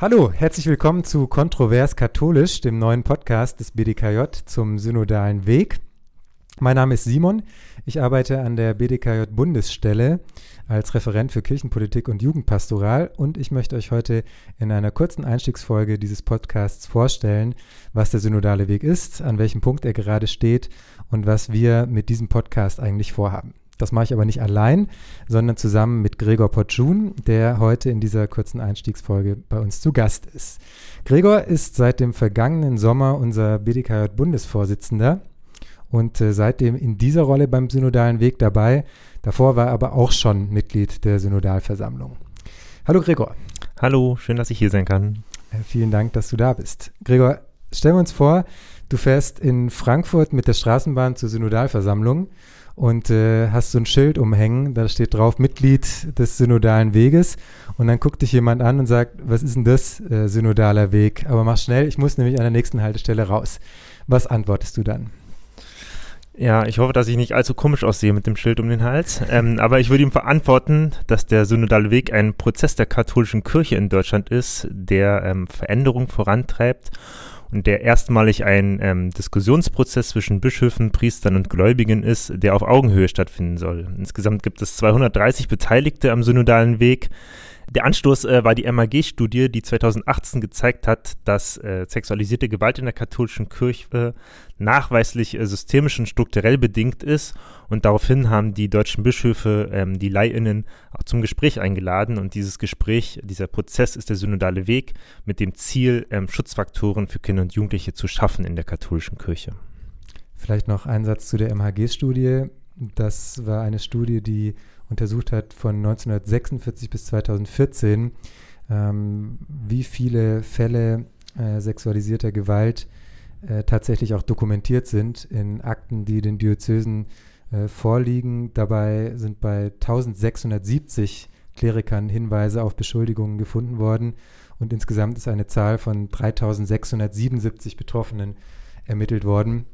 Hallo, herzlich willkommen zu Kontrovers Katholisch, dem neuen Podcast des BDKJ zum synodalen Weg. Mein Name ist Simon. Ich arbeite an der BDKJ Bundesstelle als Referent für Kirchenpolitik und Jugendpastoral und ich möchte euch heute in einer kurzen Einstiegsfolge dieses Podcasts vorstellen, was der synodale Weg ist, an welchem Punkt er gerade steht und was wir mit diesem Podcast eigentlich vorhaben. Das mache ich aber nicht allein, sondern zusammen mit Gregor Potschun, der heute in dieser kurzen Einstiegsfolge bei uns zu Gast ist. Gregor ist seit dem vergangenen Sommer unser BDKJ-Bundesvorsitzender und äh, seitdem in dieser Rolle beim Synodalen Weg dabei. Davor war er aber auch schon Mitglied der Synodalversammlung. Hallo Gregor. Hallo, schön, dass ich hier sein kann. Äh, vielen Dank, dass du da bist. Gregor, stellen wir uns vor, du fährst in Frankfurt mit der Straßenbahn zur Synodalversammlung und äh, hast so ein Schild umhängen, da steht drauf Mitglied des synodalen Weges und dann guckt dich jemand an und sagt, was ist denn das, äh, synodaler Weg? Aber mach schnell, ich muss nämlich an der nächsten Haltestelle raus. Was antwortest du dann? Ja, ich hoffe, dass ich nicht allzu komisch aussehe mit dem Schild um den Hals. Ähm, aber ich würde ihm verantworten, dass der synodale Weg ein Prozess der katholischen Kirche in Deutschland ist, der ähm, Veränderung vorantreibt und der erstmalig ein ähm, Diskussionsprozess zwischen Bischöfen, Priestern und Gläubigen ist, der auf Augenhöhe stattfinden soll. Insgesamt gibt es 230 Beteiligte am synodalen Weg. Der Anstoß äh, war die MAG-Studie, die 2018 gezeigt hat, dass äh, sexualisierte Gewalt in der katholischen Kirche nachweislich äh, systemisch und strukturell bedingt ist. Und daraufhin haben die deutschen Bischöfe ähm, die Leihinnen auch zum Gespräch eingeladen. Und dieses Gespräch, dieser Prozess ist der synodale Weg mit dem Ziel, ähm, Schutzfaktoren für Kinder und Jugendliche zu schaffen in der katholischen Kirche. Vielleicht noch ein Satz zu der MHG-Studie. Das war eine Studie, die untersucht hat von 1946 bis 2014, ähm, wie viele Fälle äh, sexualisierter Gewalt äh, tatsächlich auch dokumentiert sind in Akten, die den Diözesen äh, vorliegen. Dabei sind bei 1670 Klerikern Hinweise auf Beschuldigungen gefunden worden und insgesamt ist eine Zahl von 3677 Betroffenen ermittelt worden,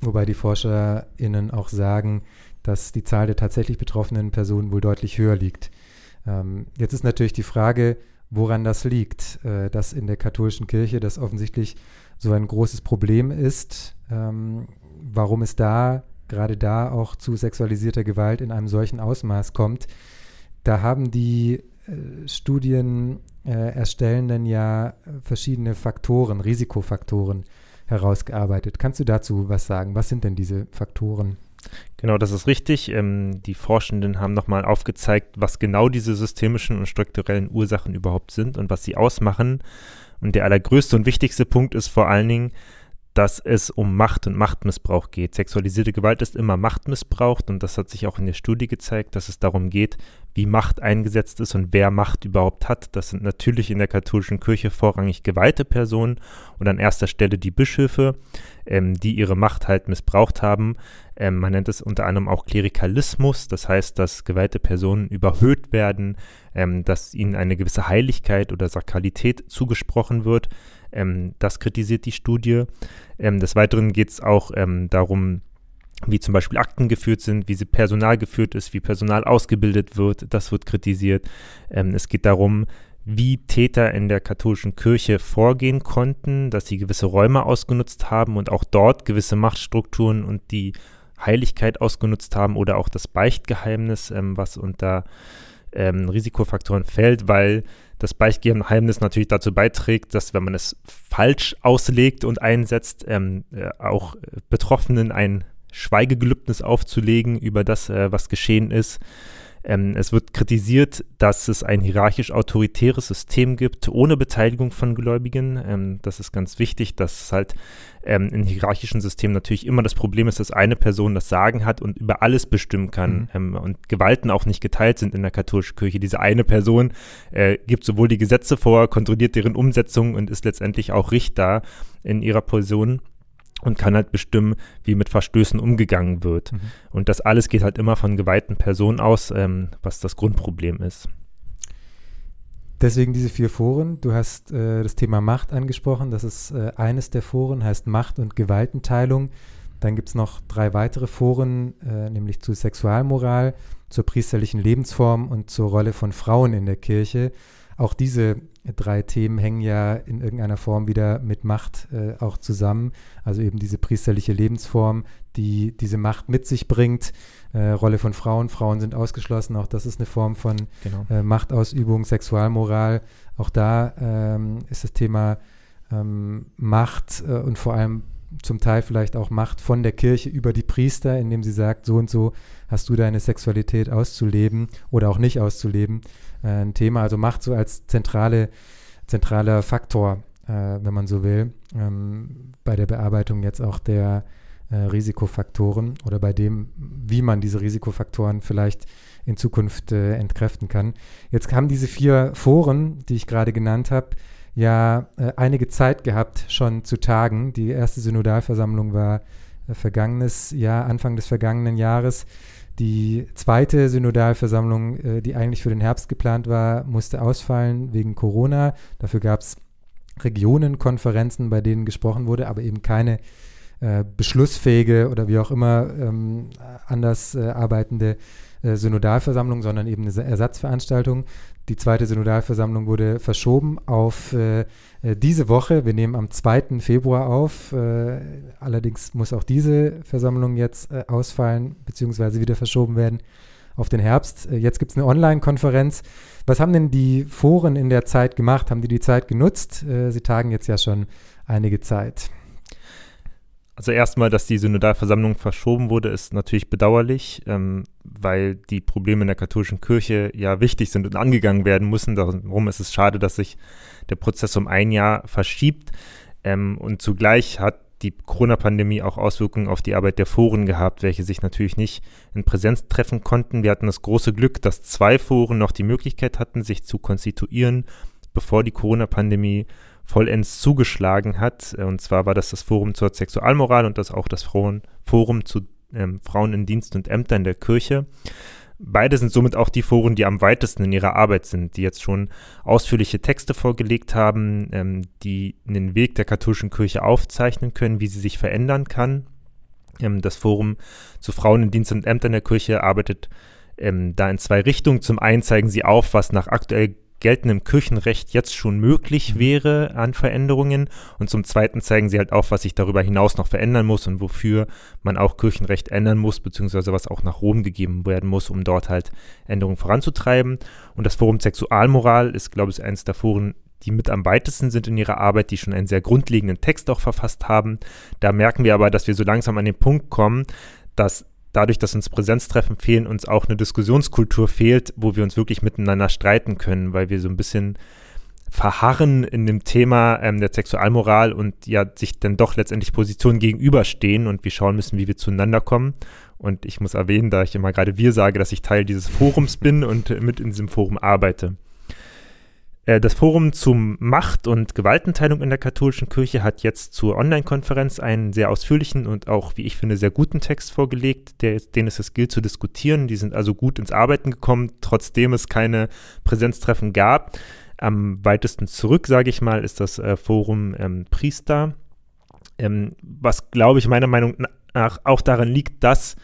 wobei die ForscherInnen auch sagen, dass die Zahl der tatsächlich betroffenen Personen wohl deutlich höher liegt. Ähm, jetzt ist natürlich die Frage, woran das liegt, äh, dass in der katholischen Kirche das offensichtlich so ein großes Problem ist, ähm, warum es da, gerade da auch zu sexualisierter Gewalt in einem solchen Ausmaß kommt. Da haben die äh, Studien äh, erstellenden ja verschiedene Faktoren, Risikofaktoren herausgearbeitet. Kannst du dazu was sagen? Was sind denn diese Faktoren? Genau, das ist richtig. Ähm, die Forschenden haben nochmal aufgezeigt, was genau diese systemischen und strukturellen Ursachen überhaupt sind und was sie ausmachen. Und der allergrößte und wichtigste Punkt ist vor allen Dingen, dass es um Macht und Machtmissbrauch geht. Sexualisierte Gewalt ist immer Machtmissbrauch und das hat sich auch in der Studie gezeigt, dass es darum geht, wie Macht eingesetzt ist und wer Macht überhaupt hat. Das sind natürlich in der katholischen Kirche vorrangig geweihte Personen und an erster Stelle die Bischöfe, ähm, die ihre Macht halt missbraucht haben. Ähm, man nennt es unter anderem auch Klerikalismus, das heißt, dass geweihte Personen überhöht werden, ähm, dass ihnen eine gewisse Heiligkeit oder Sakralität zugesprochen wird. Ähm, das kritisiert die Studie. Ähm, des Weiteren geht es auch ähm, darum, wie zum Beispiel Akten geführt sind, wie sie Personal geführt ist, wie Personal ausgebildet wird. Das wird kritisiert. Ähm, es geht darum, wie Täter in der katholischen Kirche vorgehen konnten, dass sie gewisse Räume ausgenutzt haben und auch dort gewisse Machtstrukturen und die Heiligkeit ausgenutzt haben oder auch das Beichtgeheimnis, ähm, was unter ähm, Risikofaktoren fällt, weil das Beichtgeheimnis natürlich dazu beiträgt, dass wenn man es falsch auslegt und einsetzt, ähm, äh, auch Betroffenen ein Schweigegelübnis aufzulegen über das, äh, was geschehen ist. Ähm, es wird kritisiert, dass es ein hierarchisch-autoritäres System gibt, ohne Beteiligung von Gläubigen. Ähm, das ist ganz wichtig, dass es halt ähm, in hierarchischen Systemen natürlich immer das Problem ist, dass eine Person das Sagen hat und über alles bestimmen kann mhm. ähm, und Gewalten auch nicht geteilt sind in der katholischen Kirche. Diese eine Person äh, gibt sowohl die Gesetze vor, kontrolliert deren Umsetzung und ist letztendlich auch Richter in ihrer Person und kann halt bestimmen, wie mit Verstößen umgegangen wird. Mhm. Und das alles geht halt immer von geweihten Personen aus, ähm, was das Grundproblem ist. Deswegen diese vier Foren. Du hast äh, das Thema Macht angesprochen. Das ist äh, eines der Foren, heißt Macht und Gewaltenteilung. Dann gibt es noch drei weitere Foren, äh, nämlich zu Sexualmoral, zur priesterlichen Lebensform und zur Rolle von Frauen in der Kirche. Auch diese drei Themen hängen ja in irgendeiner Form wieder mit Macht äh, auch zusammen. Also eben diese priesterliche Lebensform, die diese Macht mit sich bringt. Äh, Rolle von Frauen, Frauen sind ausgeschlossen, auch das ist eine Form von genau. äh, Machtausübung, Sexualmoral. Auch da ähm, ist das Thema ähm, Macht äh, und vor allem zum Teil vielleicht auch Macht von der Kirche über die Priester, indem sie sagt, so und so hast du deine Sexualität auszuleben oder auch nicht auszuleben. Äh, ein Thema, also Macht so als zentrale, zentraler Faktor, äh, wenn man so will, ähm, bei der Bearbeitung jetzt auch der äh, Risikofaktoren oder bei dem, wie man diese Risikofaktoren vielleicht in Zukunft äh, entkräften kann. Jetzt haben diese vier Foren, die ich gerade genannt habe, ja äh, einige Zeit gehabt, schon zu tagen. Die erste Synodalversammlung war äh, vergangenes Jahr, Anfang des vergangenen Jahres. Die zweite Synodalversammlung, äh, die eigentlich für den Herbst geplant war, musste ausfallen wegen Corona. Dafür gab es Regionenkonferenzen, bei denen gesprochen wurde, aber eben keine äh, beschlussfähige oder wie auch immer ähm, anders äh, arbeitende äh, Synodalversammlung, sondern eben eine Ersatzveranstaltung. Die zweite Synodalversammlung wurde verschoben auf äh, äh, diese Woche. Wir nehmen am 2. Februar auf. Allerdings muss auch diese Versammlung jetzt ausfallen bzw. wieder verschoben werden auf den Herbst. Jetzt gibt es eine Online-Konferenz. Was haben denn die Foren in der Zeit gemacht? Haben die die Zeit genutzt? Sie tagen jetzt ja schon einige Zeit. Also erstmal, dass die Synodalversammlung verschoben wurde, ist natürlich bedauerlich, ähm, weil die Probleme in der katholischen Kirche ja wichtig sind und angegangen werden müssen. Darum ist es schade, dass sich der Prozess um ein Jahr verschiebt. Ähm, und zugleich hat die Corona-Pandemie auch Auswirkungen auf die Arbeit der Foren gehabt, welche sich natürlich nicht in Präsenz treffen konnten. Wir hatten das große Glück, dass zwei Foren noch die Möglichkeit hatten, sich zu konstituieren, bevor die Corona-Pandemie vollends zugeschlagen hat. Äh, und zwar war das das Forum zur Sexualmoral und das auch das Forum, zu ähm, Frauen in Dienst und Ämtern der Kirche. Beide sind somit auch die Foren, die am weitesten in ihrer Arbeit sind, die jetzt schon ausführliche Texte vorgelegt haben, ähm, die den Weg der katholischen Kirche aufzeichnen können, wie sie sich verändern kann. Ähm, das Forum zu Frauen in Dienst und Ämtern der Kirche arbeitet ähm, da in zwei Richtungen. Zum einen zeigen sie auf, was nach aktuell geltendem Kirchenrecht jetzt schon möglich mhm. wäre an Veränderungen. Und zum Zweiten zeigen sie halt auch, was sich darüber hinaus noch verändern muss und wofür man auch Kirchenrecht ändern muss, beziehungsweise was auch nach Rom gegeben werden muss, um dort halt Änderungen voranzutreiben. Und das Forum Sexualmoral ist, glaube ich, eines der Foren, die mit am weitesten sind in ihrer Arbeit, die schon einen sehr grundlegenden Text auch verfasst haben. Da merken wir aber, dass wir so langsam an den Punkt kommen, dass dadurch, dass uns Präsenztreffen fehlen, uns auch eine Diskussionskultur fehlt, wo wir uns wirklich miteinander streiten können, weil wir so ein bisschen verharren in dem Thema ähm, der Sexualmoral und ja sich dann doch letztendlich Positionen gegenüberstehen und wir schauen müssen, wie wir zueinander kommen. Und ich muss erwähnen, da ich immer gerade wir sage, dass ich Teil dieses Forums bin und mit in diesem Forum arbeite. Äh, das Forum zum Macht- und Gewaltenteilung in der katholischen Kirche hat jetzt zur Online-Konferenz einen sehr ausführlichen und auch, wie ich finde, sehr guten Text vorgelegt, der, den es es gilt zu diskutieren. Die sind also gut ins Arbeiten gekommen, trotzdem es keine Präsenztreffen gab. Am weitesten zurück, sage ich mal, ist das äh, Forum ähm, Priester, ähm, was, glaube ich, meiner Meinung nach auch daran liegt, dass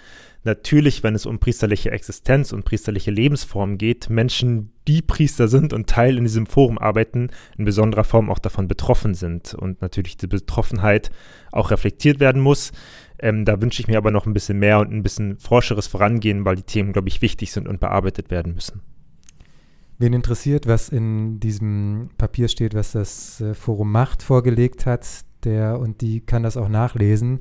natürlich, wenn es um priesterliche Existenz und priesterliche Lebensform geht, Menschen, die Priester sind und Teil in diesem Forum arbeiten, in besonderer Form auch davon betroffen sind und natürlich die Betroffenheit auch reflektiert werden muss. Ähm, da wünsche ich mir aber noch ein bisschen mehr und ein bisschen forscheres Vorangehen, weil die Themen, glaube ich, wichtig sind und bearbeitet werden müssen. Wen interessiert, was in diesem Papier steht, was das äh, Forum Macht vorgelegt hat, der und die kann das auch nachlesen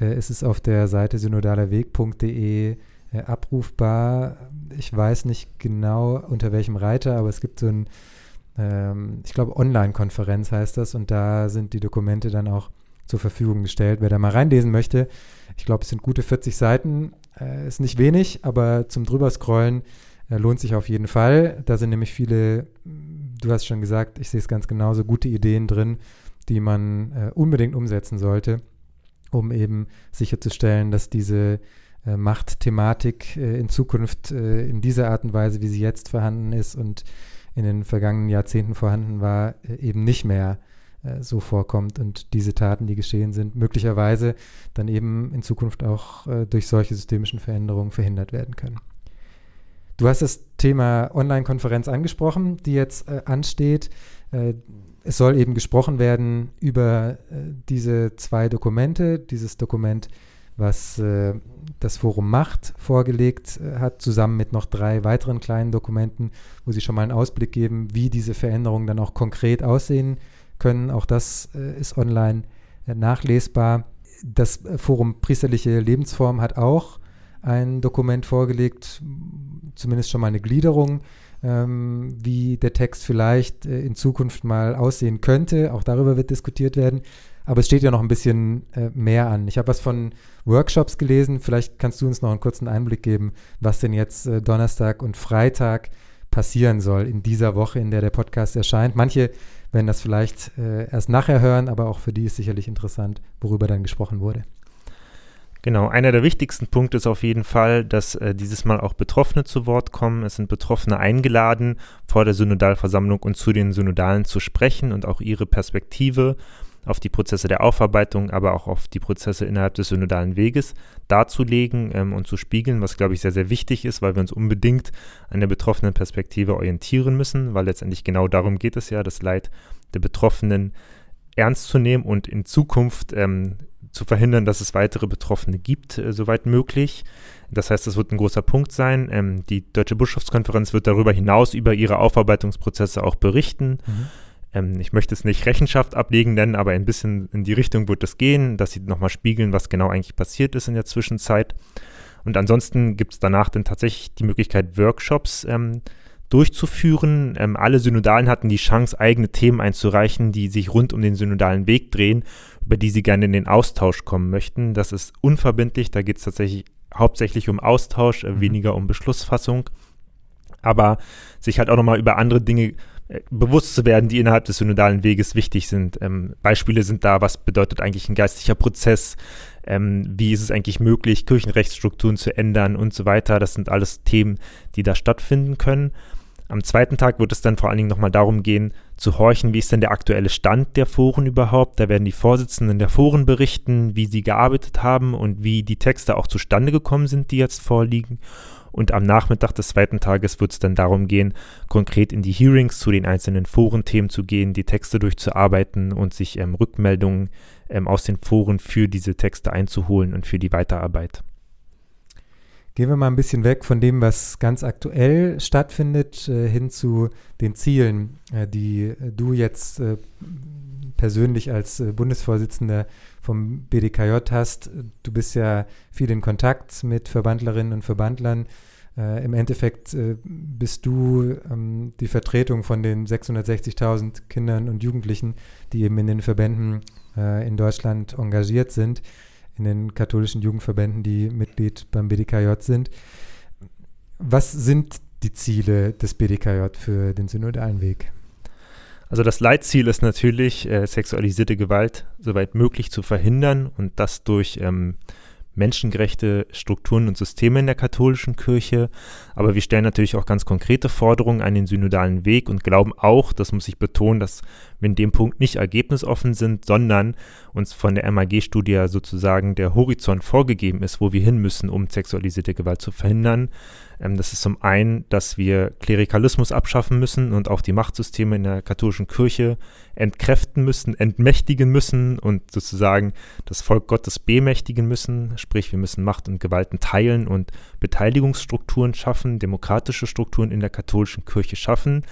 äh, ist es auf der Seite synodalerweg.de äh, abrufbar. Ich weiß nicht genau unter welchem Reiter, aber es gibt so ein, ähm, ich glaube, Online-Konferenz heißt das und da sind die Dokumente dann auch zur Verfügung gestellt. Wer da mal reinlesen möchte, ich glaube, es sind gute 40 Seiten, äh, ist nicht wenig, aber zum drüberscrollen äh, lohnt sich auf jeden Fall. Da sind nämlich viele, du hast schon gesagt, ich sehe es ganz genauso, gute Ideen drin, die man äh, unbedingt umsetzen sollte um eben sicherzustellen, dass diese äh, Machtthematik äh, in Zukunft äh, in dieser Art und Weise, wie sie jetzt vorhanden ist und in den vergangenen Jahrzehnten vorhanden war, äh, eben nicht mehr äh, so vorkommt und diese Taten, die geschehen sind, möglicherweise dann eben in Zukunft auch äh, durch solche systemischen Veränderungen verhindert werden können. Du hast das Thema Online-Konferenz angesprochen, die jetzt äh, ansteht. Äh, es soll eben gesprochen werden über äh, diese zwei Dokumente, dieses Dokument, was äh, das Forum Macht vorgelegt äh, hat, zusammen mit noch drei weiteren kleinen Dokumenten, wo sie schon mal einen Ausblick geben, wie diese Veränderungen dann auch konkret aussehen können. Auch das äh, ist online nachlesbar. Das Forum Priesterliche Lebensform hat auch ein Dokument vorgelegt, zumindest schon mal eine Gliederung ähm, wie der Text vielleicht äh, in Zukunft mal aussehen könnte. Auch darüber wird diskutiert werden. Aber es steht ja noch ein bisschen äh, mehr an. Ich habe was von Workshops gelesen. Vielleicht kannst du uns noch einen kurzen Einblick geben, was denn jetzt äh, Donnerstag und Freitag passieren soll in dieser Woche, in der der Podcast erscheint. Manche werden das vielleicht äh, erst nachher hören, aber auch für die ist sicherlich interessant, worüber dann gesprochen wurde. Genau, einer der wichtigsten Punkte ist auf jeden Fall, dass äh, dieses Mal auch Betroffene zu Wort kommen. Es sind Betroffene eingeladen, vor der Synodalversammlung und zu den Synodalen zu sprechen und auch ihre Perspektive auf die Prozesse der Aufarbeitung, aber auch auf die Prozesse innerhalb des synodalen Weges darzulegen ähm, und zu spiegeln, was, glaube ich, sehr, sehr wichtig ist, weil wir uns unbedingt an der betroffenen Perspektive orientieren müssen, weil letztendlich genau darum geht es ja, das Leid der Betroffenen ernst zu nehmen und in Zukunft ähm, zu verhindern, dass es weitere Betroffene gibt, äh, soweit möglich. Das heißt, das wird ein großer Punkt sein. Ähm, die Deutsche Bischofskonferenz wird darüber hinaus über ihre Aufarbeitungsprozesse auch berichten. Mhm. Ähm, ich möchte es nicht Rechenschaft ablegen nennen, aber ein bisschen in die Richtung wird es gehen, dass sie nochmal spiegeln, was genau eigentlich passiert ist in der Zwischenzeit. Und ansonsten gibt es danach dann tatsächlich die Möglichkeit, Workshops ähm, durchzuführen. Ähm, alle Synodalen hatten die Chance, eigene Themen einzureichen, die sich rund um den synodalen Weg drehen, über die sie gerne in den Austausch kommen möchten. Das ist unverbindlich, da geht es tatsächlich hauptsächlich um Austausch, äh, mhm. weniger um Beschlussfassung. Aber sich halt auch nochmal über andere Dinge äh, bewusst zu werden, die innerhalb des synodalen Weges wichtig sind. Ähm, Beispiele sind da, was bedeutet eigentlich ein geistlicher Prozess, ähm, wie ist es eigentlich möglich, Kirchenrechtsstrukturen zu ändern und so weiter. Das sind alles Themen, die da stattfinden können. Am zweiten Tag wird es dann vor allen Dingen nochmal darum gehen, zu horchen, wie ist denn der aktuelle Stand der Foren überhaupt. Da werden die Vorsitzenden der Foren berichten, wie sie gearbeitet haben und wie die Texte auch zustande gekommen sind, die jetzt vorliegen. Und am Nachmittag des zweiten Tages wird es dann darum gehen, konkret in die Hearings zu den einzelnen Forenthemen zu gehen, die Texte durchzuarbeiten und sich ähm, Rückmeldungen ähm, aus den Foren für diese Texte einzuholen und für die Weiterarbeit. Gehen wir mal ein bisschen weg von dem, was ganz aktuell stattfindet, äh, hin zu den Zielen, äh, die du jetzt äh, persönlich als Bundesvorsitzender vom BDKJ hast. Du bist ja viel in Kontakt mit Verbandlerinnen und Verbandlern. Im Endeffekt bist du ähm, die Vertretung von den 660.000 Kindern und Jugendlichen, die eben in den Verbänden in Deutschland engagiert sind in den katholischen Jugendverbänden, die Mitglied beim BDKJ sind. Was sind die Ziele des BDKJ für den synodalen Weg? Also das Leitziel ist natürlich, äh, sexualisierte Gewalt soweit möglich zu verhindern und das durch ähm, menschengerechte Strukturen und Systeme in der katholischen Kirche. Aber wir stellen natürlich auch ganz konkrete Forderungen an den synodalen Weg und glauben auch, das muss ich betonen, dass wir in dem Punkt nicht ergebnisoffen sind, sondern uns von der MAG-Studie sozusagen der Horizont vorgegeben ist, wo wir hin müssen, um sexualisierte Gewalt zu verhindern. Ähm, das ist zum einen, dass wir Klerikalismus abschaffen müssen und auch die Machtsysteme in der katholischen Kirche entkräften müssen, entmächtigen müssen und sozusagen das Volk Gottes bemächtigen müssen. Sprich, wir müssen Macht und Gewalten teilen und Beteiligungsstrukturen schaffen, demokratische Strukturen in der katholischen Kirche schaffen.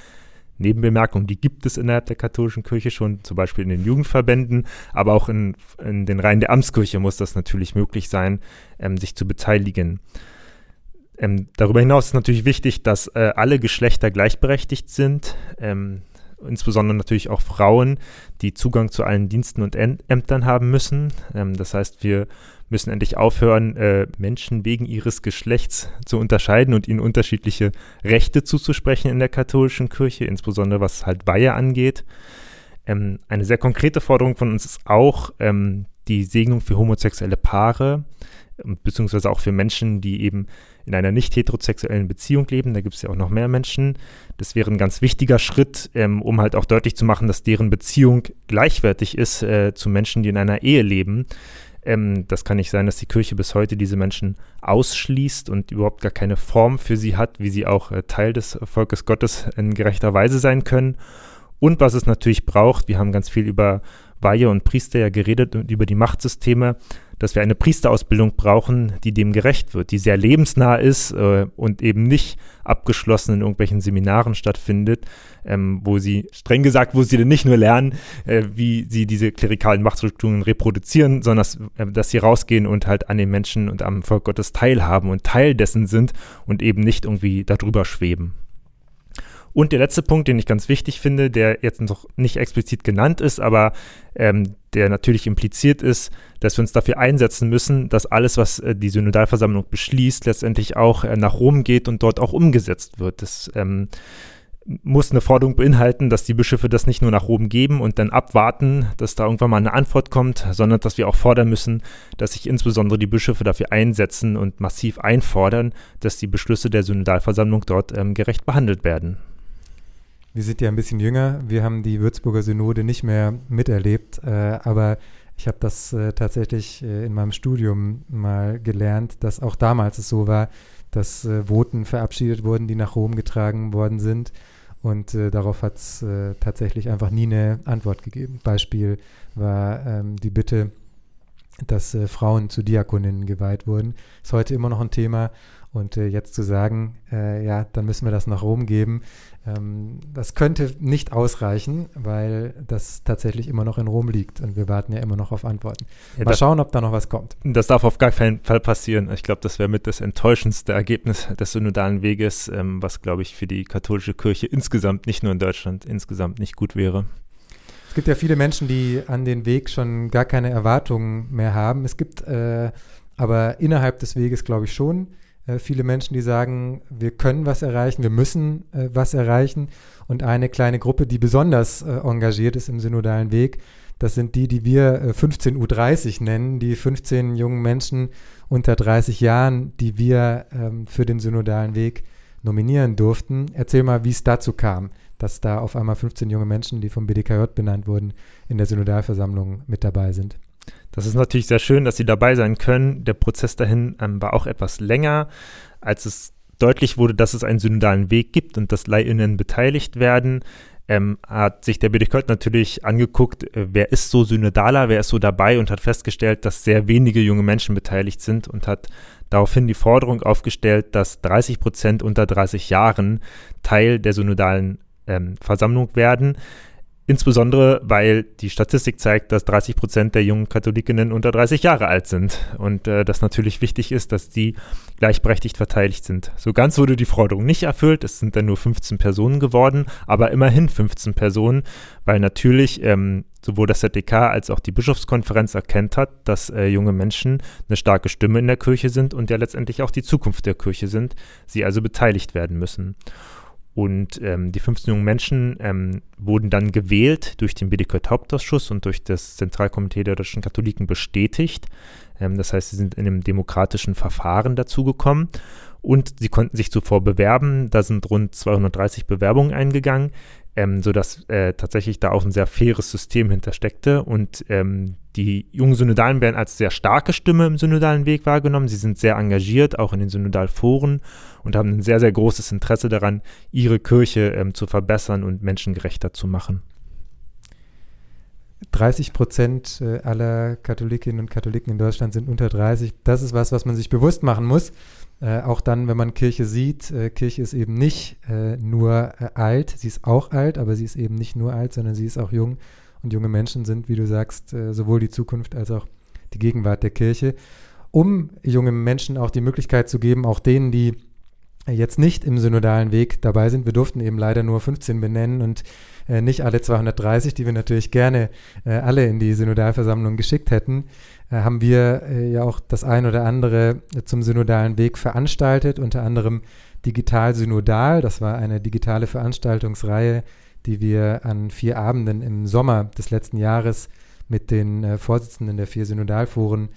Nebenbemerkung, die gibt es innerhalb der katholischen Kirche schon, zum Beispiel in den Jugendverbänden, aber auch in, in den Reihen der Amtskirche muss das natürlich möglich sein, ähm, sich zu beteiligen. Ähm, darüber hinaus ist natürlich wichtig, dass äh, alle Geschlechter gleichberechtigt sind, ähm, insbesondere natürlich auch Frauen, die Zugang zu allen Diensten und Ämtern haben müssen. Ähm, das heißt, wir müssen endlich aufhören, äh, Menschen wegen ihres Geschlechts zu unterscheiden und ihnen unterschiedliche Rechte zuzusprechen in der katholischen Kirche, insbesondere was halt Weihe angeht. Ähm, eine sehr konkrete Forderung von uns ist auch ähm, die Segnung für homosexuelle Paare, beziehungsweise auch für Menschen, die eben in einer nicht heterosexuellen Beziehung leben. Da gibt es ja auch noch mehr Menschen. Das wäre ein ganz wichtiger Schritt, ähm, um halt auch deutlich zu machen, dass deren Beziehung gleichwertig ist äh, zu Menschen, die in einer Ehe leben. Ähm, das kann nicht sein, dass die Kirche bis heute diese Menschen ausschließt und überhaupt gar keine Form für sie hat, wie sie auch äh, Teil des Volkes Gottes in gerechter Weise sein können. Und was es natürlich braucht, wir haben ganz viel über Weihe und Priester ja geredet und über die Machtsysteme, dass wir eine Priesterausbildung brauchen, die dem gerecht wird, die sehr lebensnah ist äh, und eben nicht abgeschlossen in irgendwelchen Seminaren stattfindet, ähm, wo sie, streng gesagt, wo sie dann nicht nur lernen, äh, wie sie diese klerikalen Machtstrukturen reproduzieren, sondern dass, äh, dass sie rausgehen und halt an den Menschen und am Volk Gottes teilhaben und Teil dessen sind und eben nicht irgendwie darüber schweben. Und der letzte Punkt, den ich ganz wichtig finde, der jetzt noch nicht explizit genannt ist, aber ähm, der natürlich impliziert ist, dass wir uns dafür einsetzen müssen, dass alles, was äh, die Synodalversammlung beschließt, letztendlich auch äh, nach Rom geht und dort auch umgesetzt wird. Das ähm, muss eine Forderung beinhalten, dass die Bischöfe das nicht nur nach Rom geben und dann abwarten, dass da irgendwann mal eine Antwort kommt, sondern dass wir auch fordern müssen, dass sich insbesondere die Bischöfe dafür einsetzen und massiv einfordern, dass die Beschlüsse der Synodalversammlung dort ähm, gerecht behandelt werden. Wir sind ja ein bisschen jünger. Wir haben die Würzburger Synode nicht mehr miterlebt, äh, aber ich habe das äh, tatsächlich äh, in meinem Studium mal gelernt, dass auch damals es so war, dass äh, Voten verabschiedet wurden, die nach Rom getragen worden sind. Und äh, darauf hat es äh, tatsächlich einfach nie eine Antwort gegeben. Beispiel war ähm, die Bitte, dass Frauen zu Diakoninnen geweiht wurden. Ist heute immer noch ein Thema. Und äh, jetzt zu sagen, äh, ja, dann müssen wir das nach Rom geben, ähm, das könnte nicht ausreichen, weil das tatsächlich immer noch in Rom liegt und wir warten ja immer noch auf Antworten. Ja, Mal schauen, ob da noch was kommt. Das darf auf gar keinen Fall passieren. Ich glaube, das wäre mit das enttäuschendste Ergebnis des synodalen Weges, ähm, was, glaube ich, für die katholische Kirche insgesamt, nicht nur in Deutschland, insgesamt nicht gut wäre. Es gibt ja viele Menschen, die an den Weg schon gar keine Erwartungen mehr haben. Es gibt äh, aber innerhalb des Weges, glaube ich, schon viele Menschen, die sagen, wir können was erreichen, wir müssen äh, was erreichen. Und eine kleine Gruppe, die besonders äh, engagiert ist im synodalen Weg, das sind die, die wir 15U30 nennen, die 15 jungen Menschen unter 30 Jahren, die wir ähm, für den synodalen Weg nominieren durften. Erzähl mal, wie es dazu kam, dass da auf einmal 15 junge Menschen, die vom BDKJ benannt wurden, in der Synodalversammlung mit dabei sind. Das ist natürlich sehr schön, dass sie dabei sein können. Der Prozess dahin ähm, war auch etwas länger, als es deutlich wurde, dass es einen synodalen Weg gibt und dass LeihInnen beteiligt werden. Ähm, hat sich der BDK natürlich angeguckt, äh, wer ist so synodaler, wer ist so dabei und hat festgestellt, dass sehr wenige junge Menschen beteiligt sind und hat daraufhin die Forderung aufgestellt, dass 30 Prozent unter 30 Jahren Teil der synodalen ähm, Versammlung werden. Insbesondere, weil die Statistik zeigt, dass 30 Prozent der jungen Katholikinnen unter 30 Jahre alt sind und äh, das natürlich wichtig ist, dass die gleichberechtigt verteidigt sind. So ganz wurde die Forderung nicht erfüllt, es sind dann nur 15 Personen geworden, aber immerhin 15 Personen, weil natürlich ähm, sowohl das ZDK als auch die Bischofskonferenz erkennt hat, dass äh, junge Menschen eine starke Stimme in der Kirche sind und ja letztendlich auch die Zukunft der Kirche sind, sie also beteiligt werden müssen. Und ähm, die 15 jungen Menschen ähm, wurden dann gewählt durch den BDK-Hauptausschuss und durch das Zentralkomitee der deutschen Katholiken bestätigt. Ähm, das heißt, sie sind in einem demokratischen Verfahren dazugekommen und sie konnten sich zuvor bewerben. Da sind rund 230 Bewerbungen eingegangen ähm, sodass äh, tatsächlich da auch ein sehr faires System hintersteckte und ähm, die jungen Synodalen werden als sehr starke Stimme im synodalen Weg wahrgenommen. Sie sind sehr engagiert, auch in den Synodalforen und haben ein sehr, sehr großes Interesse daran, ihre Kirche ähm, zu verbessern und menschengerechter zu machen. 30 Prozent äh, aller Katholikinnen und Katholiken in Deutschland sind unter 30. Das ist was, was man sich bewusst machen muss. Äh, auch dann, wenn man Kirche sieht, äh, Kirche ist eben nicht äh, nur äh, alt, sie ist auch alt, aber sie ist eben nicht nur alt, sondern sie ist auch jung. Und junge Menschen sind, wie du sagst, äh, sowohl die Zukunft als auch die Gegenwart der Kirche. Um jungen Menschen auch die Möglichkeit zu geben, auch denen, die jetzt nicht im synodalen Weg dabei sind, wir durften eben leider nur 15 benennen und äh, nicht alle 230, die wir natürlich gerne alle in die Synodalversammlung geschickt hätten, äh, haben wir äh, ja auch das ein oder andere zum synodalen Weg veranstaltet, unter anderem Digital Synodal. Das war eine digitale Veranstaltungsreihe, die wir an vier Abenden im Sommer des letzten Jahres mit den äh, Vorsitzenden der vier Synodalforen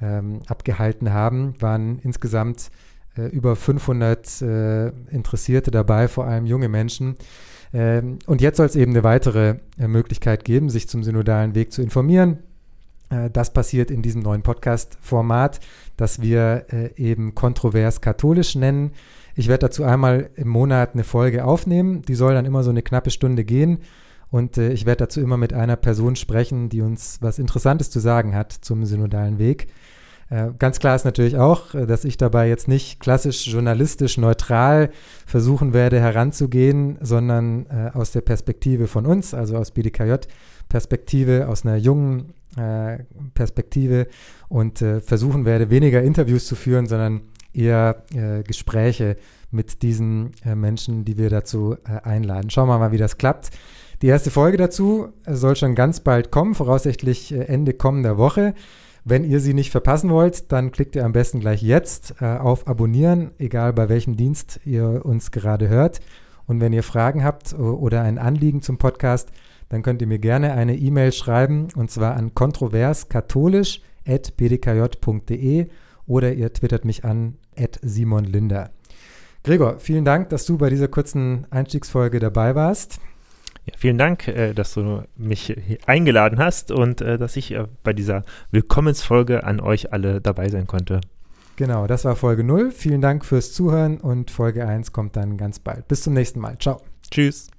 ähm, abgehalten haben. Waren insgesamt äh, über 500 äh, Interessierte dabei, vor allem junge Menschen. Ähm, und jetzt soll es eben eine weitere äh, Möglichkeit geben, sich zum synodalen Weg zu informieren, Äh, das passiert in diesem neuen Podcast-Format, das wir äh, eben kontrovers katholisch nennen. Ich werde dazu einmal im Monat eine Folge aufnehmen. Die soll dann immer so eine knappe Stunde gehen. Und äh, ich werde dazu immer mit einer Person sprechen, die uns was Interessantes zu sagen hat zum synodalen Weg. Äh, ganz klar ist natürlich auch, äh, dass ich dabei jetzt nicht klassisch journalistisch neutral versuchen werde heranzugehen, sondern äh, aus der Perspektive von uns, also aus BDKJ-Perspektive, aus einer jungen Perspektive und versuchen werde, weniger Interviews zu führen, sondern eher Gespräche mit diesen Menschen, die wir dazu einladen. Schauen wir mal, wie das klappt. Die erste Folge dazu soll schon ganz bald kommen, voraussichtlich Ende kommender Woche. Wenn ihr sie nicht verpassen wollt, dann klickt ihr am besten gleich jetzt äh, auf Abonnieren, egal bei welchem Dienst ihr uns gerade hört. Und wenn ihr Fragen habt oder ein Anliegen zum Podcast, dann könnt ihr mir gerne eine E-Mail schreiben und zwar an kontroverskatholisch.bdkj.de oder ihr twittert mich an at Simon Linder. Gregor, vielen Dank, dass du bei dieser kurzen Einstiegsfolge dabei warst. Ja, vielen Dank, äh, dass du mich eingeladen hast und äh, dass ich äh, bei dieser Willkommensfolge an euch alle dabei sein konnte. Genau, das war Folge 0. Vielen Dank fürs Zuhören und Folge 1 kommt dann ganz bald. Bis zum nächsten Mal. Ciao. Tschüss.